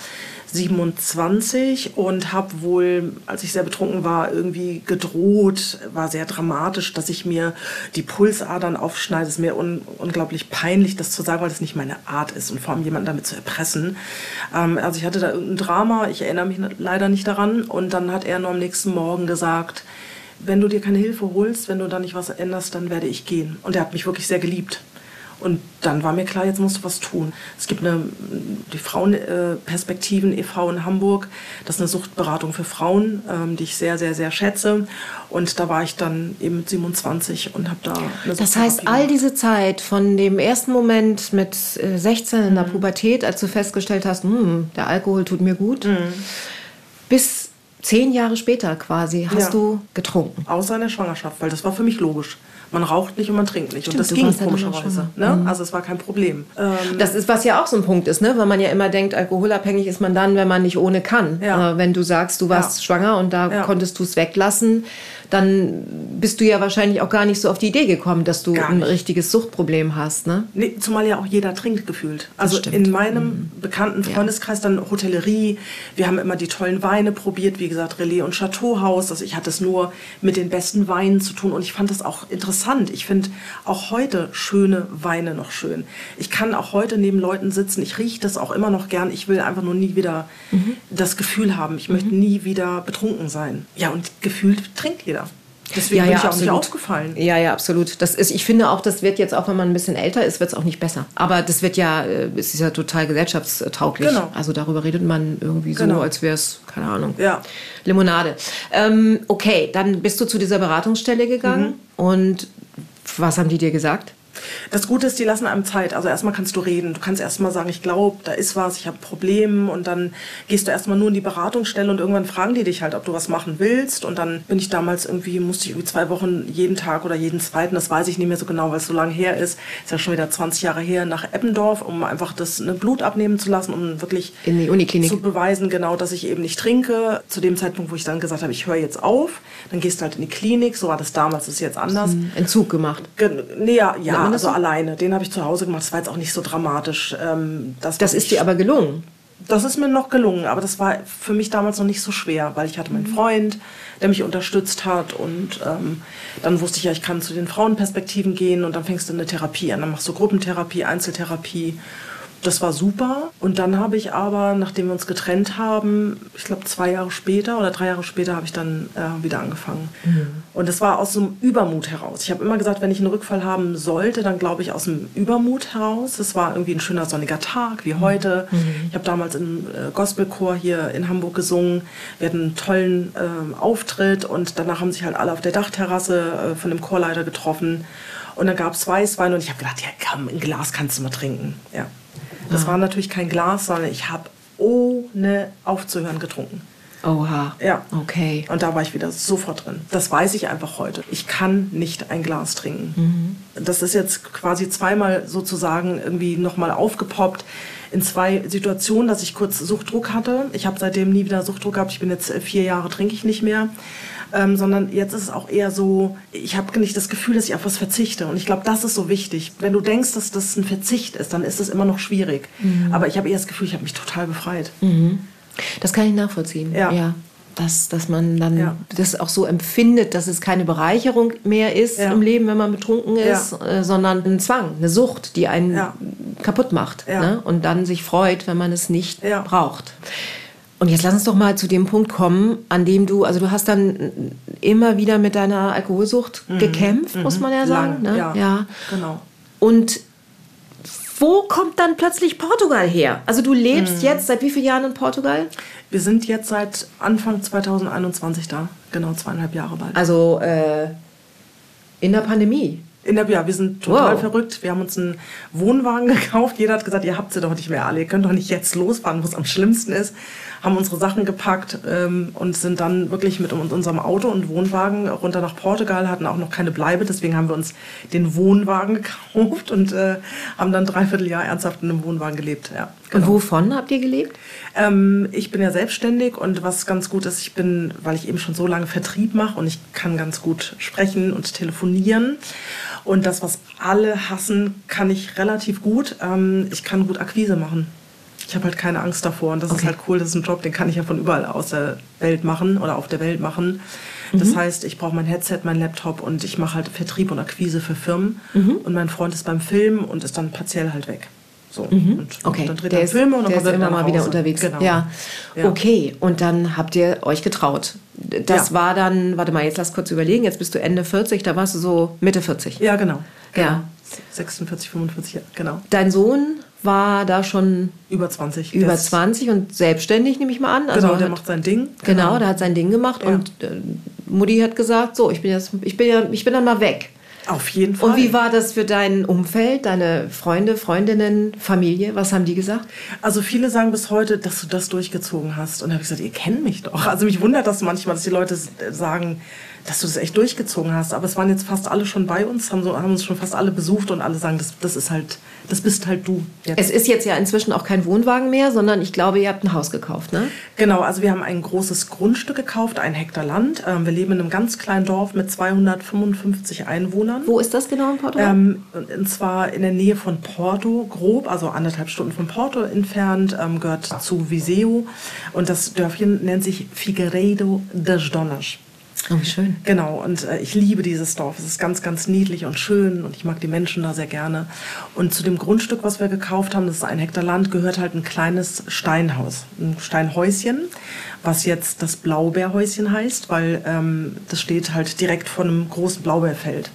27 und habe wohl, als ich sehr betrunken war, irgendwie gedroht, war sehr dramatisch, dass ich mir die Pulsadern aufschneide. Es ist mir un unglaublich peinlich, das zu sagen, weil das nicht meine Art ist und vor allem jemanden damit zu erpressen. Ähm, also ich hatte da irgendein Drama, ich erinnere mich leider nicht daran. Und dann hat er nur am nächsten Morgen gesagt, wenn du dir keine Hilfe holst, wenn du da nicht was änderst, dann werde ich gehen. Und er hat mich wirklich sehr geliebt. Und dann war mir klar, jetzt musst du was tun. Es gibt eine, die Frauenperspektiven e.V. in Hamburg. Das ist eine Suchtberatung für Frauen, ähm, die ich sehr, sehr, sehr schätze. Und da war ich dann eben mit 27 und habe da eine Das heißt, all diese Zeit von dem ersten Moment mit äh, 16 in der Pubertät, als du festgestellt hast, hm, der Alkohol tut mir gut, bis zehn Jahre später quasi hast Ja. du getrunken. Außer in der Schwangerschaft, weil das war für mich logisch. Man raucht nicht und man trinkt nicht. Stimmt, und das ging komischerweise. Ne? Also es war kein Problem. Ähm, Das ist, was ja auch so ein Punkt ist, ne? weil man ja immer denkt, alkoholabhängig ist man dann, wenn man nicht ohne kann. Ja. Äh, wenn du sagst, du warst Ja. schwanger und da konntest du es weglassen, dann bist du ja wahrscheinlich auch gar nicht so auf die Idee gekommen, dass du ein richtiges Suchtproblem hast. Ne? Nee, zumal ja auch jeder trinkt gefühlt. Also in meinem bekannten Freundeskreis dann Hotellerie. Wir haben immer die tollen Weine probiert, wie gesagt Relais und Chateauhaus. Also ich hatte es nur mit den besten Weinen zu tun und ich fand das auch interessant. Ich finde auch heute schöne Weine noch schön. Ich kann auch heute neben Leuten sitzen. Ich rieche das auch immer noch gern. Ich will einfach nur nie wieder Mhm. das Gefühl haben. Ich möchte nie wieder betrunken sein. Ja und gefühlt trinkt jeder. Deswegen Ja, bin ja, ich auch nicht absolut. aufgefallen. Ja, ja, absolut. Das ist, ich finde auch, das wird jetzt auch, wenn man ein bisschen älter ist, wird es auch nicht besser. Aber das wird ja, äh, es ist ja total gesellschaftstauglich. Genau. Also darüber redet man irgendwie so, Genau. als wäre es, keine Ahnung, Ja. Limonade. Ähm, okay, dann bist du zu dieser Beratungsstelle gegangen Mhm. und was haben die dir gesagt? Das Gute ist, die lassen einem Zeit. Also erstmal kannst du reden. Du kannst erstmal sagen, ich glaube, da ist was, ich habe Probleme. Und dann gehst du erstmal nur in die Beratungsstelle und irgendwann fragen die dich halt, ob du was machen willst. Und dann bin ich damals irgendwie, musste ich irgendwie zwei Wochen jeden Tag oder jeden zweiten, das weiß ich nicht mehr so genau, weil es so lange her ist. Ist ja schon wieder 20 Jahre her, nach Eppendorf, um einfach das ne, Blut abnehmen zu lassen, um wirklich in die Uniklinik zu beweisen, genau, dass ich eben nicht trinke. Zu dem Zeitpunkt, wo ich dann gesagt habe, ich höre jetzt auf, dann gehst du halt in die Klinik. So war das damals, das ist jetzt anders. Entzug gemacht. Ge nee, ja, ja das also so? alleine. Den habe ich zu Hause gemacht. Das war jetzt auch nicht so dramatisch. Ähm, das Das ist dir aber gelungen. das ist mir noch gelungen, aber das war für mich damals noch nicht so schwer, weil ich hatte meinen Freund, der mich unterstützt hat und ähm, dann wusste ich ja, ich kann zu den Frauenperspektiven gehen und dann fängst du eine Therapie an, dann machst du Gruppentherapie, Einzeltherapie. Das war super. Und dann habe ich aber, nachdem wir uns getrennt haben, ich glaube zwei Jahre später oder drei Jahre später, habe ich dann äh, wieder angefangen. Und das war aus so einem Übermut heraus. Ich habe immer gesagt, wenn ich einen Rückfall haben sollte, dann glaube ich aus dem Übermut heraus. Es war irgendwie ein schöner sonniger Tag, wie heute. Ich habe damals im äh, Gospelchor hier in Hamburg gesungen. Wir hatten einen tollen ähm, Auftritt und danach haben sich halt alle auf der Dachterrasse äh, von dem Chorleiter getroffen. Und dann gab es Weißwein und ich habe gedacht, ja komm, ein Glas kannst du mal trinken. Ja. Das war natürlich kein Glas, sondern ich habe ohne aufzuhören getrunken. Oha. Ja. Okay. Und da war ich wieder sofort drin. Das weiß ich einfach heute. Ich kann nicht ein Glas trinken. Das ist jetzt quasi zweimal sozusagen irgendwie nochmal aufgepoppt in zwei Situationen, dass ich kurz Suchtdruck hatte. Ich habe seitdem nie wieder Suchtdruck gehabt. Ich bin jetzt äh, vier Jahre, trinke ich nicht mehr. Ähm, sondern jetzt ist es auch eher so, ich habe nicht das Gefühl, dass ich auf was verzichte. Und ich glaube, das ist so wichtig. Wenn du denkst, dass das ein Verzicht ist, dann ist es immer noch schwierig. Aber ich habe eher das Gefühl, ich habe mich total befreit. Das kann ich nachvollziehen. Ja. Dass, dass man dann Ja. das auch so empfindet, dass es keine Bereicherung mehr ist Ja. im Leben, wenn man betrunken Ja. ist, äh, sondern ein Zwang, eine Sucht, die einen Ja. kaputt macht. Ja. Ne? Und dann sich freut, wenn man es nicht Ja. braucht. Und jetzt lass uns doch mal zu dem Punkt kommen, an dem du, also du hast dann immer wieder mit deiner Alkoholsucht gekämpft, muss man ja sagen. Mhm. Lang, ne? ja. ja. Genau. Und wo kommt dann plötzlich Portugal her? Also du lebst Mhm. jetzt seit wie vielen Jahren in Portugal? Wir sind jetzt seit Anfang 2021 da. Genau zweieinhalb Jahre bald. Also äh, in der Pandemie. In der, ja, wir sind total Wow. verrückt. Wir haben uns einen Wohnwagen [LAUGHS] gekauft. Jeder hat gesagt, ihr habt sie doch nicht mehr alle. Ihr könnt doch nicht jetzt losfahren, wo es am schlimmsten ist. Haben unsere Sachen gepackt ähm, und sind dann wirklich mit uns- unserem Auto und Wohnwagen runter nach Portugal. Hatten auch noch keine Bleibe. Deswegen haben wir uns den Wohnwagen [LAUGHS] gekauft und äh, haben dann dreiviertel Jahr ernsthaft in einem Wohnwagen gelebt. Ja, Und wovon habt ihr gelebt? Ähm, ich bin ja selbstständig und was ganz gut ist, ich bin, weil ich eben schon so lange Vertrieb mache und ich kann ganz gut sprechen und telefonieren. Und das, was alle hassen, kann ich relativ gut. Ähm, ich kann gut Akquise machen. Ich habe halt keine Angst davor und das ist Okay. halt cool. Das ist ein Job, den kann ich ja von überall aus der Welt machen oder auf der Welt machen. Das heißt, ich brauche mein Headset, mein Laptop und ich mache halt Vertrieb und Akquise für Firmen. Und mein Freund ist beim Film und ist dann partiell halt weg. So. Und Okay, dann dreht der er ist, Filme und dann kommt ist er immer mal wieder unterwegs. Genau. Ja. Ja. Okay, und dann habt ihr euch getraut. Das Ja. war dann, warte mal, jetzt lass kurz überlegen, jetzt bist du Ende 40, da warst du so Mitte 40. Ja, genau. genau. Ja. 46, 45, ja, genau. Dein Sohn war da schon Über 20. über Der ist- 20 und selbstständig, nehme ich mal an. Genau, der hat- macht sein Ding. Genau, der hat sein Ding gemacht Ja. und äh, Mutti hat gesagt, so, ich bin jetzt, ich bin ja, ich bin dann mal weg. Auf jeden Fall. Und wie war das für dein Umfeld, deine Freunde, Freundinnen, Familie? Was haben die gesagt? Also viele sagen bis heute, dass du das durchgezogen hast. Und da habe ich gesagt, ihr kennt mich doch. Also mich wundert das manchmal, dass die Leute sagen, dass du das echt durchgezogen hast. Aber es waren jetzt fast alle schon bei uns, haben, so, haben uns schon fast alle besucht und alle sagen, das, das ist halt, das bist halt du. Jetzt. Es ist jetzt ja inzwischen auch kein Wohnwagen mehr, sondern ich glaube, ihr habt ein Haus gekauft, ne? Genau, also wir haben ein großes Grundstück gekauft, ein Hektar Land. Ähm, wir leben in einem ganz kleinen Dorf mit 255 Einwohnern. Wo ist das genau in Portugal? Ähm, und- zwar in der Nähe von Porto, grob, also anderthalb Stunden von Porto entfernt, ähm, gehört zu Viseu. Und das Dörfchen nennt sich Figueiredo das Donas. Oh, wie schön. Genau, und äh, ich liebe dieses Dorf. Es ist ganz, ganz niedlich und schön und ich mag die Menschen da sehr gerne. Und zu dem Grundstück, was wir gekauft haben, das ist ein Hektar Land, gehört halt ein kleines Steinhaus, ein Steinhäuschen, was jetzt das Blaubeerhäuschen heißt, weil ähm, das steht halt direkt vor einem großen Blaubeerfeld.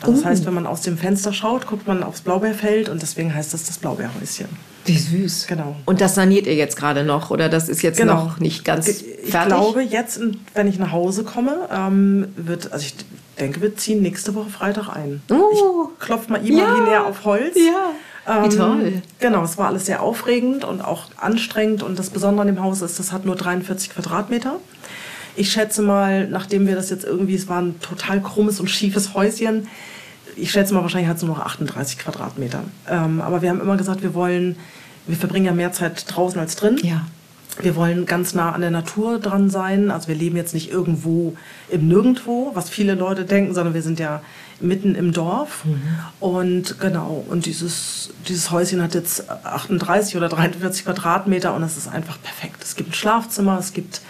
Also das heißt, wenn man aus dem Fenster schaut, guckt man aufs Blaubeerfeld und deswegen heißt das das Blaubeerhäuschen. Wie süß. Genau. Und das saniert ihr jetzt gerade noch oder das ist jetzt Genau. noch nicht ganz Ich fertig? glaube, jetzt, wenn ich nach Hause komme, ähm, wird, also ich denke, wir ziehen nächste Woche Freitag ein. Oh. Ich klopfe mal imaginär Ja. auf Holz. Ja. Wie toll. Genau, es war alles sehr aufregend und auch anstrengend. Und das Besondere an dem Haus ist, das hat nur 43 Quadratmeter. Ich schätze mal, nachdem wir das jetzt irgendwie, es war ein total krummes und schiefes Häuschen, ich schätze mal, wahrscheinlich hat es nur noch 38 Quadratmeter. Ähm, aber wir haben immer gesagt, wir wollen, wir verbringen ja mehr Zeit draußen als drin. Ja. Wir wollen ganz nah an der Natur dran sein. Also wir leben jetzt nicht irgendwo im Nirgendwo, was viele Leute denken, sondern wir sind ja mitten im Dorf. Und genau, und dieses, dieses Häuschen hat jetzt 38 oder 43 Quadratmeter und es ist einfach perfekt. Es gibt ein Schlafzimmer, es gibt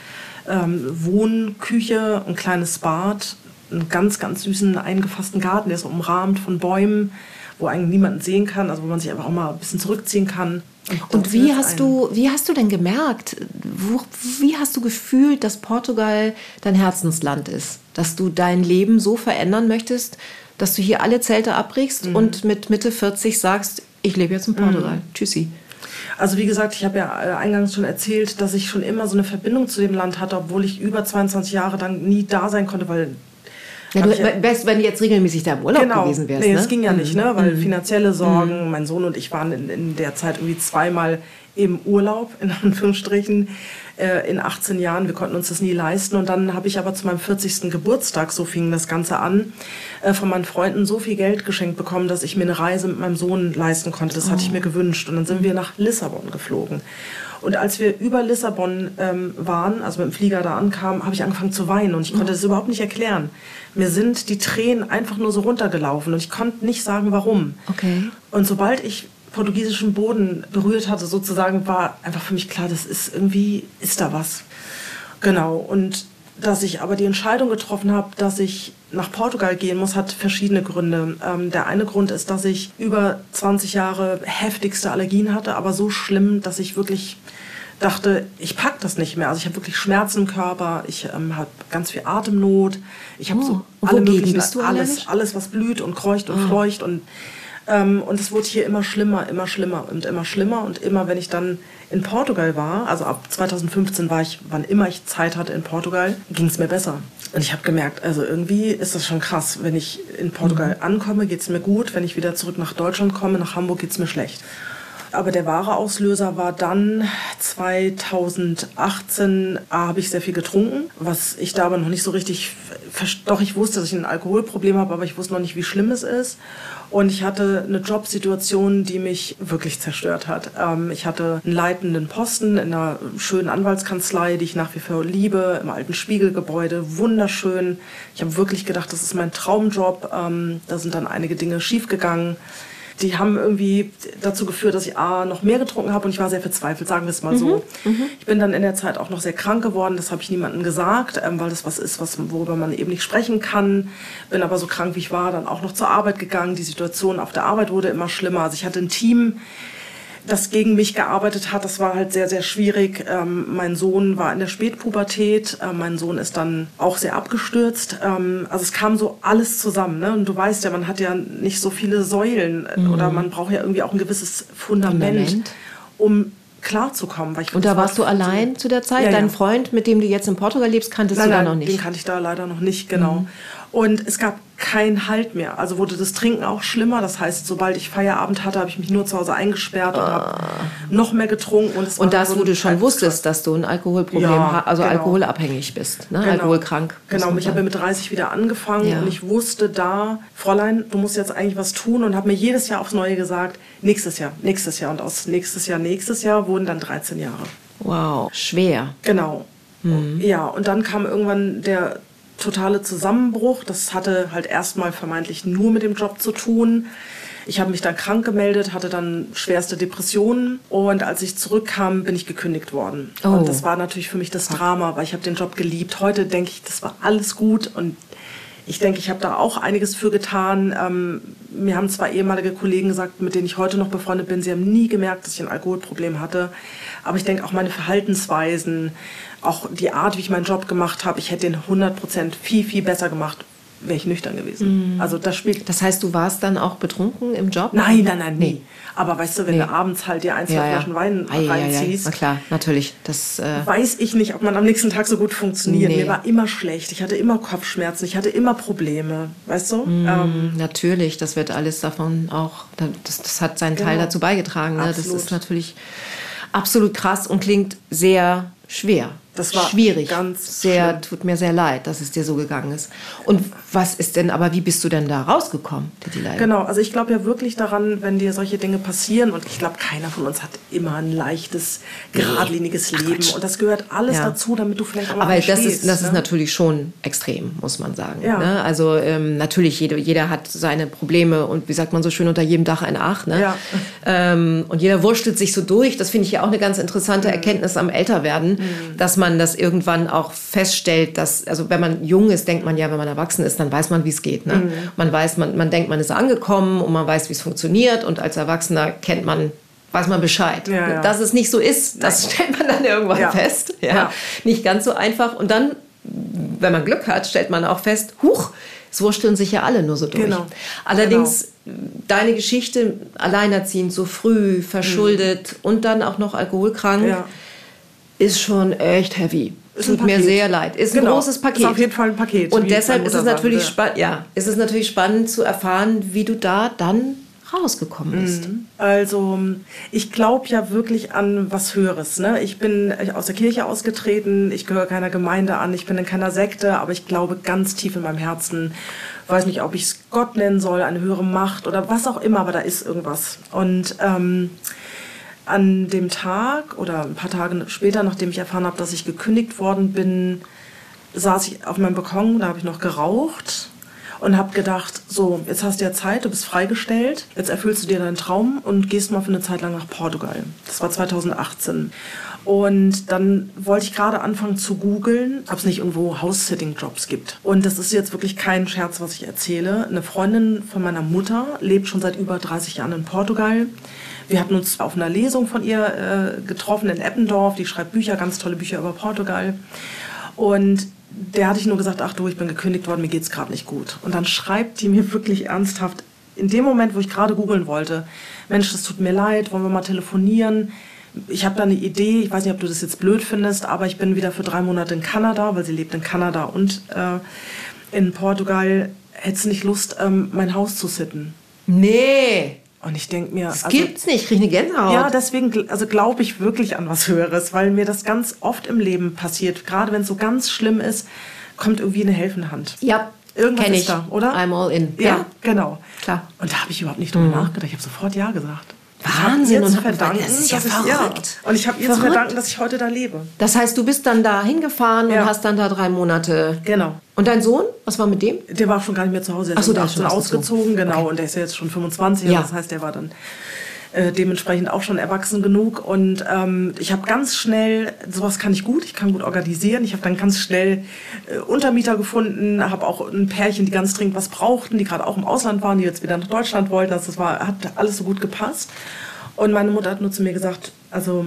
ähm, Wohnküche, ein kleines Bad, einen ganz, ganz süßen eingefassten Garten, der ist umrahmt von Bäumen, wo eigentlich niemanden sehen kann, also wo man sich einfach auch mal ein bisschen zurückziehen kann. Und das wie hast du, wie hast du denn gemerkt, wo, wie hast du gefühlt, dass Portugal dein Herzensland ist? Dass du dein Leben so verändern möchtest, dass du hier alle Zelte abbrichst Mhm. und mit Mitte 40 sagst, ich lebe jetzt in Portugal. Tschüssi. Also wie gesagt, ich habe ja äh, eingangs schon erzählt, dass ich schon immer so eine Verbindung zu dem Land hatte, obwohl ich über 22 Jahre dann nie da sein konnte, weil Ja, du wärst, wenn du jetzt regelmäßig da im Urlaub gewesen wärst. nee, ne? das ging ja nicht, ne? weil finanzielle Sorgen, mein Sohn und ich waren in, in der Zeit irgendwie zweimal im Urlaub, in [LAUGHS] Anführungsstrichen, äh, in 18 Jahren. Wir konnten uns das nie leisten. Und dann habe ich aber zu meinem 40. Geburtstag, so fing das Ganze an, äh, von meinen Freunden so viel Geld geschenkt bekommen, dass ich mir eine Reise mit meinem Sohn leisten konnte. Das hatte ich mir gewünscht. Und dann sind wir nach Lissabon geflogen. Und als wir über Lissabon ähm, waren, also mit dem Flieger da ankamen, habe ich angefangen zu weinen und ich konnte das überhaupt nicht erklären. Mir sind die Tränen einfach nur so runtergelaufen und ich konnte nicht sagen, warum. Okay. Und sobald ich portugiesischen Boden berührt hatte, sozusagen, war einfach für mich klar, das ist irgendwie, ist da was. Genau. Und dass ich aber die Entscheidung getroffen habe, dass ich nach Portugal gehen muss, hat verschiedene Gründe. Ähm, der eine Grund ist, dass ich über 20 Jahre heftigste Allergien hatte, aber so schlimm, dass ich wirklich dachte, ich pack das nicht mehr. Also ich habe wirklich Schmerzen im Körper, ich ähm, habe ganz viel Atemnot, ich habe Oh, so alle möglichen, bist du alles, allergisch? alles, was blüht und kreucht und fleucht und ähm, und es wurde hier immer schlimmer, immer schlimmer und immer schlimmer. Und immer, wenn ich dann in Portugal war, also ab 2015 war ich, wann immer ich Zeit hatte in Portugal, ging es mir besser. Und ich habe gemerkt, also irgendwie ist das schon krass. Wenn ich in Portugal ankomme, geht es mir gut. Wenn ich wieder zurück nach Deutschland komme, nach Hamburg, geht es mir schlecht. Aber der wahre Auslöser war dann 2018, A, habe ich sehr viel getrunken, was ich da aber noch nicht so richtig, doch ich wusste, dass ich ein Alkoholproblem habe, aber ich wusste noch nicht, wie schlimm es ist. Und ich hatte eine Jobsituation, die mich wirklich zerstört hat. Ähm, ich hatte einen leitenden Posten in einer schönen Anwaltskanzlei, die ich nach wie vor liebe, im alten Spiegelgebäude, wunderschön. Ich habe wirklich gedacht, das ist mein Traumjob. Ähm, da sind dann einige Dinge schiefgegangen die haben irgendwie dazu geführt, dass ich A, noch mehr getrunken habe und ich war sehr verzweifelt, sagen wir es mal so. Ich bin dann in der Zeit auch noch sehr krank geworden, das habe ich niemandem gesagt, ähm, weil das was ist, was, worüber man eben nicht sprechen kann. Bin aber so krank wie ich war, dann auch noch zur Arbeit gegangen. Die Situation auf der Arbeit wurde immer schlimmer. Also ich hatte ein Team, das gegen mich gearbeitet hat. Das war halt sehr, sehr schwierig. Ähm, mein Sohn war in der Spätpubertät. Ähm, mein Sohn ist dann auch sehr abgestürzt. Ähm, also es kam so alles zusammen. Ne? Und du weißt ja, man hat ja nicht so viele Säulen äh, oder man braucht ja irgendwie auch ein gewisses Fundament, Mhm. Fundament. um klarzukommen. Weil ich Und da war warst du allein zu der Zeit? Ja, Dein ja. Freund, mit dem du jetzt in Portugal lebst, kanntest Nein, du da nein, noch den nicht? Mhm. kannte ich da leider noch nicht, genau. Und es gab keinen Halt mehr. Also wurde das Trinken auch schlimmer. Das heißt, sobald ich Feierabend hatte, habe ich mich nur zu Hause eingesperrt und habe noch mehr getrunken. Und, Ah. Und das, wo du schon wusstest, dass du ein Alkoholproblem Ja, hast, also genau. alkoholabhängig bist, ne? Genau. alkoholkrank. Genau, ich habe mit 30 wieder angefangen Ja. und ich wusste da, Fräulein, du musst jetzt eigentlich was tun und habe mir jedes Jahr aufs Neue gesagt, nächstes Jahr, nächstes Jahr. Und aus nächstes Jahr, nächstes Jahr wurden dann 13 Jahre. Wow, schwer. Genau. Ja, und dann kam irgendwann der totale Zusammenbruch. Das hatte halt erstmal vermeintlich nur mit dem Job zu tun. Ich habe mich dann krank gemeldet, hatte dann schwerste Depressionen und als ich zurückkam, bin ich gekündigt worden. Oh. Und das war natürlich für mich das Drama, weil ich habe den Job geliebt. Heute denke ich, das war alles gut und ich denke, ich habe da auch einiges für getan. Ähm, mir haben zwei ehemalige Kollegen gesagt, mit denen ich heute noch befreundet bin, sie haben nie gemerkt, dass ich ein Alkoholproblem hatte. Aber ich denke auch meine Verhaltensweisen, auch die Art, wie ich meinen Job gemacht habe, ich hätte den 100 Prozent viel, viel besser gemacht, wäre ich nüchtern gewesen. Also das spielt. Das heißt, du warst dann auch betrunken im Job? Nein, nein, nein, nie. Aber weißt du, wenn Nee. du abends halt dir ein, zwei Ja, ja. Flaschen Wein Ei, ei, ei. reinziehst, Na klar, natürlich. Das, äh, weiß ich nicht, ob man am nächsten Tag so gut funktioniert. Nee. Mir war immer schlecht. Ich hatte immer Kopfschmerzen. Ich hatte immer Probleme. Weißt du? Mhm. Ähm, Natürlich, das wird alles davon auch, das, das hat seinen Teil Genau. dazu beigetragen. Ne? Das ist natürlich absolut krass und klingt sehr schwer. Das war schwierig. ganz sehr, schlimm. tut mir sehr leid, dass es dir so gegangen ist. Und was ist denn, aber wie bist du denn da rausgekommen, Titi Leider? Genau, also ich glaube ja wirklich daran, wenn dir solche Dinge passieren und ich glaube, keiner von uns hat immer ein leichtes, geradliniges Leben und das gehört alles Ja. dazu, damit du vielleicht auch mal Aber das stehst, ist, das ist ne? natürlich schon extrem, muss man sagen. Ja. Ne? Also ähm, natürlich, jeder, jeder hat seine Probleme und wie sagt man so schön, unter jedem Dach ein Ach. Ne? Ja. Ähm, und jeder wurschtelt sich so durch. Das finde ich ja auch eine ganz interessante Mhm. Erkenntnis am Älterwerden, dass man das irgendwann auch feststellt, dass, also wenn man jung ist, denkt man ja, wenn man erwachsen ist, dann weiß man, wie es geht. Ne? Mhm. Man weiß, man, man denkt, man ist angekommen und man weiß, wie es funktioniert und als Erwachsener kennt man weiß man Bescheid. Ja, ja. Dass es nicht so ist, das stellt man dann irgendwann Ja. fest. Ja. Nicht ganz so einfach. Und dann, wenn man Glück hat, stellt man auch fest, huch, es wursteln sich ja alle nur so durch. Genau. Allerdings, deine Geschichte, alleinerziehend, so früh, verschuldet und dann auch noch alkoholkrank, Mhm. Ist schon echt heavy. Ein Tut mir sehr leid. Ist ein Genau. großes Paket. Ist auf jeden Fall ein Paket, Und deshalb ist es natürlich spannend, ja, ist es natürlich spannend zu erfahren, wie du da dann rausgekommen bist. Also ich glaube ja wirklich an was Höheres. Ne? Ich bin aus der Kirche ausgetreten, ich gehöre keiner Gemeinde an, ich bin in keiner Sekte, aber ich glaube ganz tief in meinem Herzen, weiß nicht, ob ich es Gott nennen soll, eine höhere Macht oder was auch immer, aber da ist irgendwas. Und ähm, an dem Tag oder ein paar Tage später, nachdem ich erfahren habe, dass ich gekündigt worden bin, saß ich auf meinem Balkon, da habe ich noch geraucht und habe gedacht, so, jetzt hast du ja Zeit, du bist freigestellt, jetzt erfüllst du dir deinen Traum und gehst mal für eine Zeit lang nach Portugal. Das war 2018. Und dann wollte ich gerade anfangen zu googeln, ob es nicht irgendwo House-Sitting-Jobs gibt. Und das ist jetzt wirklich kein Scherz, was ich erzähle. Eine Freundin von meiner Mutter lebt schon seit über 30 Jahren in Portugal. Wir hatten uns auf einer Lesung von ihr äh, getroffen in Eppendorf. Die schreibt Bücher, ganz tolle Bücher über Portugal. Und der hatte ich nur gesagt, ach du, ich bin gekündigt worden, mir geht's gerade nicht gut. Und dann schreibt die mir wirklich ernsthaft, in dem Moment, wo ich gerade googeln wollte, Mensch, das tut mir leid, wollen wir mal telefonieren? Ich habe da eine Idee, ich weiß nicht, ob du das jetzt blöd findest, aber ich bin wieder für drei Monate in Kanada, weil sie lebt in Kanada und äh, in Portugal. Hättest du nicht Lust, ähm, mein Haus zu sitten? Nee, Und ich denke mir, das gibt's nicht. Ich kriege eine Gänsehaut. ja, deswegen also glaube ich wirklich an was Höheres, weil mir das ganz oft im Leben passiert. Gerade wenn es so ganz schlimm ist, kommt irgendwie eine helfende Hand. ja Irgendwas kenn ist ich. da, oder? I'm all in. Ja, genau. Klar. Mhm. Und da habe ich überhaupt nicht drüber nachgedacht. Ich habe sofort Ja gesagt. Wahnsinn, Ich und zu verdanken, das ist ja dass ich, verrückt. Und ich habe ihr zu Verrückt. verdanken, dass ich heute da lebe. Das heißt, du bist dann da hingefahren Ja. und hast dann da drei Monate. Genau. Und dein Sohn? Was war mit dem? Der war schon gar nicht mehr zu Hause. Der Ach so, ist der ist schon 18 ausgezogen. ausgezogen, genau. Okay. Und der ist ja jetzt schon 25. Ja. Das heißt, der war dann äh, dementsprechend auch schon erwachsen genug. Und ähm, ich habe ganz schnell, sowas kann ich gut, ich kann gut organisieren. Ich habe dann ganz schnell äh, Untermieter gefunden, habe auch ein Pärchen, die ganz dringend was brauchten, die gerade auch im Ausland waren, die jetzt wieder nach Deutschland wollten. Also das war, hat alles so gut gepasst. Und meine Mutter hat nur zu mir gesagt, also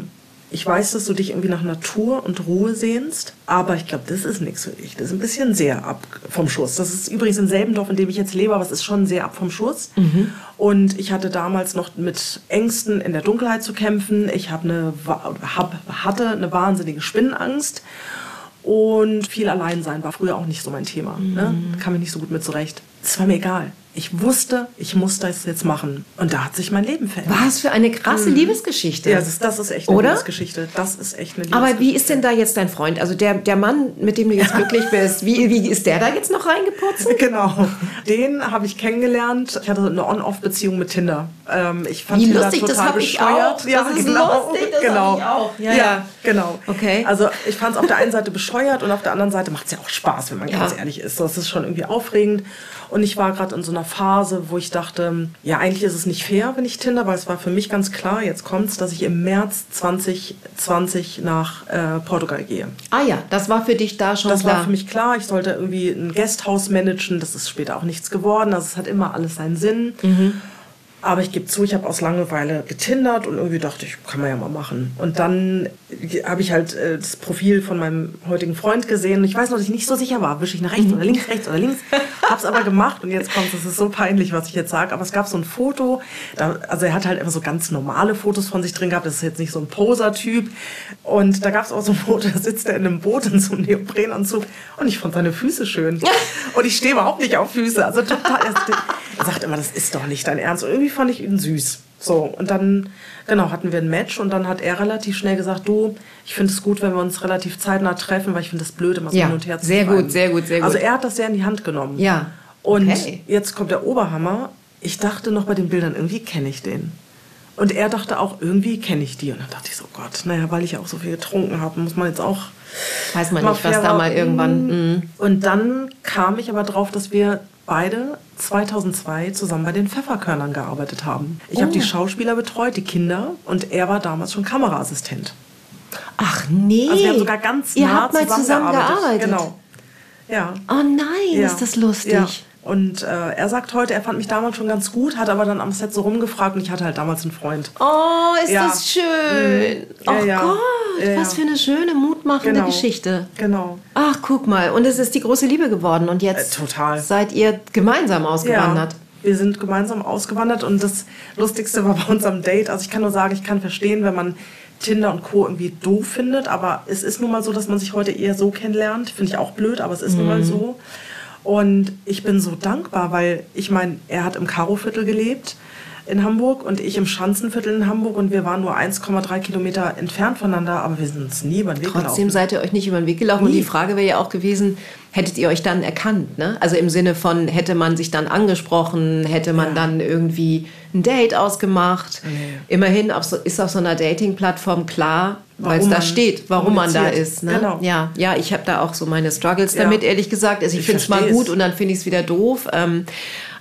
ich weiß, dass du dich irgendwie nach Natur und Ruhe sehnst, aber ich glaube, das ist nichts für dich. Das ist ein bisschen sehr ab vom Schuss. Das ist übrigens im selben Dorf, in dem ich jetzt lebe, aber es ist schon sehr ab vom Schuss. Und ich hatte damals noch mit Ängsten in der Dunkelheit zu kämpfen. Ich hab eine, hab, hatte eine wahnsinnige Spinnenangst. Und viel allein sein war früher auch nicht so mein Thema. Ne? Kam mir nicht so gut mit zurecht. Es war mir egal. Ich wusste, ich muss das jetzt machen. Und da hat sich mein Leben verändert. Was für eine krasse Liebesgeschichte. Mhm. Ja, das ist, das ist echt eine Oder? Liebesgeschichte. Das ist echt eine Liebesgeschichte. Aber wie ist denn da jetzt dein Freund? Also der, der Mann, mit dem du jetzt glücklich bist, wie, wie ist der da jetzt noch reingepurzelt? [LAUGHS] Genau. Den habe ich kennengelernt. Ich hatte eine On-Off-Beziehung mit Tinder. Ähm, ich fand Wie Tinder lustig, das total hab ich bescheuert. auch. Ja, Das ist genau. lustig, das genau. ich auch. Ja, Ja, ja. genau. Okay. Also ich fand es auf der einen Seite bescheuert und auf der anderen Seite macht es ja auch Spaß, wenn man Ja. ganz ehrlich ist. Das ist schon irgendwie aufregend. Und ich war gerade in so einer Phase, wo ich dachte, ja, eigentlich ist es nicht fair, wenn ich Tinder, weil es war für mich ganz klar, jetzt kommt's, dass ich im März 2020 nach äh, Portugal gehe. Ah ja, das war für dich da schon Das klar. war für mich klar. Ich sollte irgendwie ein Guesthouse managen. Das ist später auch nichts geworden. Also es hat immer alles seinen Sinn. Aber ich gebe zu, ich habe aus Langeweile getindert und irgendwie dachte ich, kann man ja mal machen. Und dann habe ich halt äh, das Profil von meinem heutigen Freund gesehen. Und ich weiß noch, dass ich nicht so sicher war, wische ich nach rechts oder links, rechts oder links. Hab's aber gemacht und jetzt kommt es, ist so peinlich, was ich jetzt sage, aber es gab so ein Foto, da, also er hat halt immer so ganz normale Fotos von sich drin gehabt, das ist jetzt nicht so ein Poser-Typ. Und da gab es auch so ein Foto, da sitzt er in einem Boot in so einem Neoprenanzug und ich fand seine Füße schön. [LAUGHS] Und ich stehe überhaupt nicht auf Füße, also total, er sagt immer, das ist doch nicht dein Ernst. Und irgendwie fand ich ihn süß. So, und dann, genau, hatten wir ein Match und dann hat er relativ schnell gesagt, du, ich finde es gut, wenn wir uns relativ zeitnah treffen, weil ich finde es blöd, immer so Ja, hin und her zu sehr schreiben. gut, sehr gut, sehr gut. Also er hat das sehr in die Hand genommen. Ja, Und okay. jetzt kommt der Oberhammer. Ich dachte noch bei den Bildern, irgendwie kenne ich den. Und er dachte auch, irgendwie kenne ich die. Und dann dachte ich so, Gott, naja, weil ich ja auch so viel getrunken habe, muss man jetzt auch Weiß man nicht, was da mal irgendwann. mm. Und dann kam ich aber drauf, dass wir beide 2002 zusammen bei den Pfefferkörnern gearbeitet haben. Ich habe Oh. die Schauspieler betreut, die Kinder, und er war damals schon Kameraassistent. Ach nee. Also wir haben sogar ganz Ihr nah habt mal zusammengearbeitet. Genau. Ja. Oh nein, Ja. ist das lustig. Ja. Und äh, er sagt heute, er fand mich damals schon ganz gut, hat aber dann am Set so rumgefragt und ich hatte halt damals einen Freund. Oh, ist Ja. das schön. Mhm. Oh ja. Gott, Ja, was für eine schöne, mutmachende Genau. Geschichte. Genau. Ach, guck mal. Und es ist die große Liebe geworden. Und jetzt Äh, seid ihr gemeinsam ausgewandert. Ja, wir sind gemeinsam ausgewandert und das Lustigste war bei unserem Date. Also ich kann nur sagen, ich kann verstehen, wenn man Tinder und Co. irgendwie doof findet, aber es ist nun mal so, dass man sich heute eher so kennenlernt. Finde ich auch blöd, aber es ist nun Mhm. mal so. Und ich bin so dankbar, weil ich meine, er hat im Karoviertel gelebt in Hamburg und ich im Schanzenviertel in Hamburg und wir waren nur 1,3 Kilometer entfernt voneinander, aber wir sind uns nie über den Weg Trotzdem gelaufen. seid ihr euch nicht über den Weg gelaufen. Und Nie. die Frage wäre ja auch gewesen, hättet ihr euch dann erkannt? Ne? Also im Sinne von, hätte man sich dann angesprochen, hätte man Ja. dann irgendwie ein Date ausgemacht? Immerhin auf so, ist auf so einer Dating-Plattform klar, weil es da steht, warum man da ist. Ne? Genau. Ja, ja, ich habe da auch so meine Struggles Ja. damit, ehrlich gesagt. Also ich, Ich finde es mal gut und dann finde ich es wieder doof. Ähm,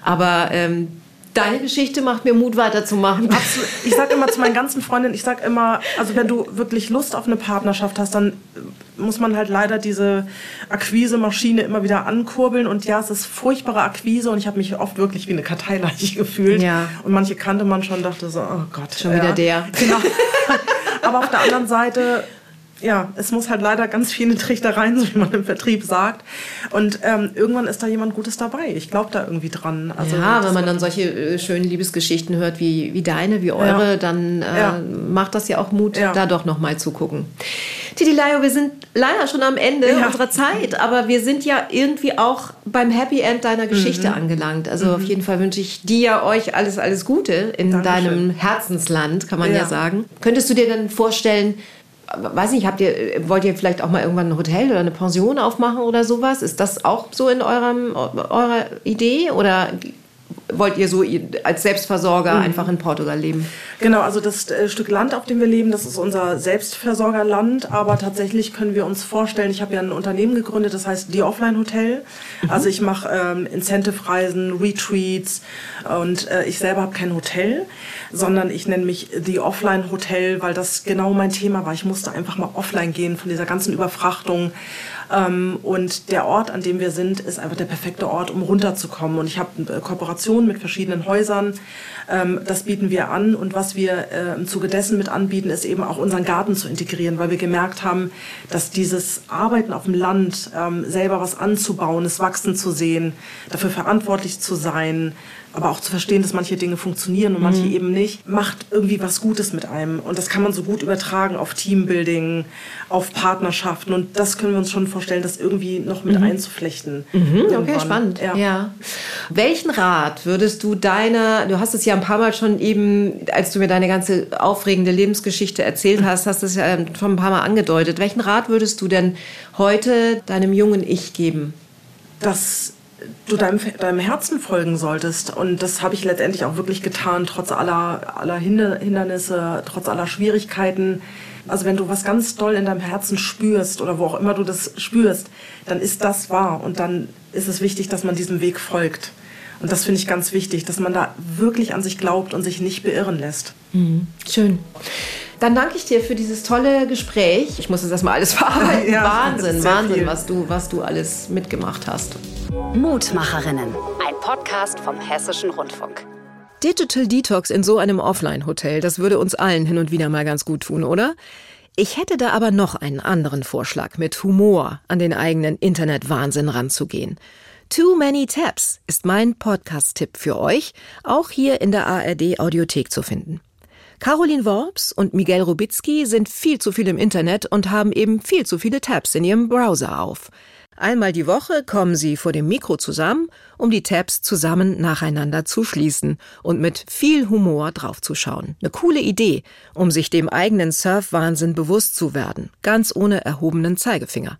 aber ähm, deine Geschichte macht mir Mut, weiterzumachen. Absolut. Ich sage immer zu meinen ganzen Freundinnen, ich sage immer, also wenn du wirklich Lust auf eine Partnerschaft hast, dann muss man halt leider diese Akquise-Maschine immer wieder ankurbeln. Und ja, es ist furchtbare Akquise und ich habe mich oft wirklich wie eine Karteileiche gefühlt. Ja. Und manche kannte man schon, dachte so, oh Gott. Schon wieder der. Genau. [LAUGHS] Aber auf der anderen Seite, ja, es muss halt leider ganz viele Trichter rein, so wie man im Vertrieb sagt. Und ähm, irgendwann ist da jemand Gutes dabei. Ich glaube da irgendwie dran. Also, ja, wenn man dann solche äh, schönen Liebesgeschichten hört wie, wie deine, wie eure, Ja. dann äh, Ja. macht das ja auch Mut, Ja. da doch noch mal zu gucken. Titi Laio, wir sind leider schon am Ende unserer Zeit, aber wir sind ja irgendwie auch beim Happy End deiner Geschichte Mhm. angelangt. Also auf jeden Fall wünsche ich dir, euch alles, alles Gute in Dankeschön. deinem Herzensland, kann man ja. Ja. sagen. Könntest du dir dann vorstellen, weiß nicht, habt ihr, wollt ihr vielleicht auch mal irgendwann ein Hotel oder eine Pension aufmachen oder sowas? Ist das auch so in eurem, eurer Idee oder wollt ihr so als Selbstversorger Mhm. einfach in Portugal leben? Genau, also das äh, Stück Land, auf dem wir leben, das ist unser Selbstversorgerland. Aber tatsächlich können wir uns vorstellen, ich habe ja ein Unternehmen gegründet, das heißt die Offline Hotel. Also ich mache ähm, Incentive-Reisen, Retreats und äh, ich selber habe kein Hotel, sondern ich nenne mich die Offline Hotel, weil das genau mein Thema war. Ich musste einfach mal offline gehen von dieser ganzen Überfrachtung. Ähm, und der Ort, an dem wir sind, ist einfach der perfekte Ort, um runterzukommen. Und ich habe äh, Kooperationen mit verschiedenen Häusern. Ähm, das bieten wir an. Und was wir äh, im Zuge dessen mit anbieten, ist eben auch unseren Garten zu integrieren, weil wir gemerkt haben, dass dieses Arbeiten auf dem Land, ähm, selber was anzubauen, es wachsen zu sehen, dafür verantwortlich zu sein, aber auch zu verstehen, dass manche Dinge funktionieren und manche eben nicht, macht irgendwie was Gutes mit einem. Und das kann man so gut übertragen auf Teambuilding, auf Partnerschaften. Und das können wir uns schon vorstellen, das irgendwie noch mit einzuflechten. Okay, Irgendwann. spannend. Ja. Ja. Welchen Rat würdest du deiner, du hast es ja ein paar Mal schon eben, als du mir deine ganze aufregende Lebensgeschichte erzählt hast, hast du es ja schon ein paar Mal angedeutet. Welchen Rat würdest du denn heute deinem jungen Ich geben? dass du deinem, deinem Herzen folgen solltest. Und das habe ich letztendlich auch wirklich getan, trotz aller, aller Hinder- Hindernisse, trotz aller Schwierigkeiten. Also wenn du was ganz doll in deinem Herzen spürst oder wo auch immer du das spürst, dann ist das wahr. Und dann ist es wichtig, dass man diesem Weg folgt. Und das finde ich ganz wichtig, dass man da wirklich an sich glaubt und sich nicht beirren lässt. Schön. Dann danke ich dir für dieses tolle Gespräch. Ich muss das erstmal alles [LAUGHS] verarbeiten. Ja, Wahnsinn, Wahnsinn, viel. was du, was du alles mitgemacht hast. Mutmacherinnen. Ein Podcast vom Hessischen Rundfunk. Digital Detox in so einem Offline-Hotel, das würde uns allen hin und wieder mal ganz gut tun, oder? Ich hätte da aber noch einen anderen Vorschlag, mit Humor an den eigenen Internetwahnsinn ranzugehen. Too Many Tabs ist mein Podcast-Tipp für euch, auch hier in der ARD Audiothek zu finden. Caroline Worps und Miguel Rubitzky sind viel zu viel im Internet und haben eben viel zu viele Tabs in ihrem Browser auf. Einmal die Woche kommen sie vor dem Mikro zusammen, um die Tabs zusammen nacheinander zu schließen und mit viel Humor draufzuschauen. Eine coole Idee, um sich dem eigenen Surfwahnsinn bewusst zu werden, ganz ohne erhobenen Zeigefinger.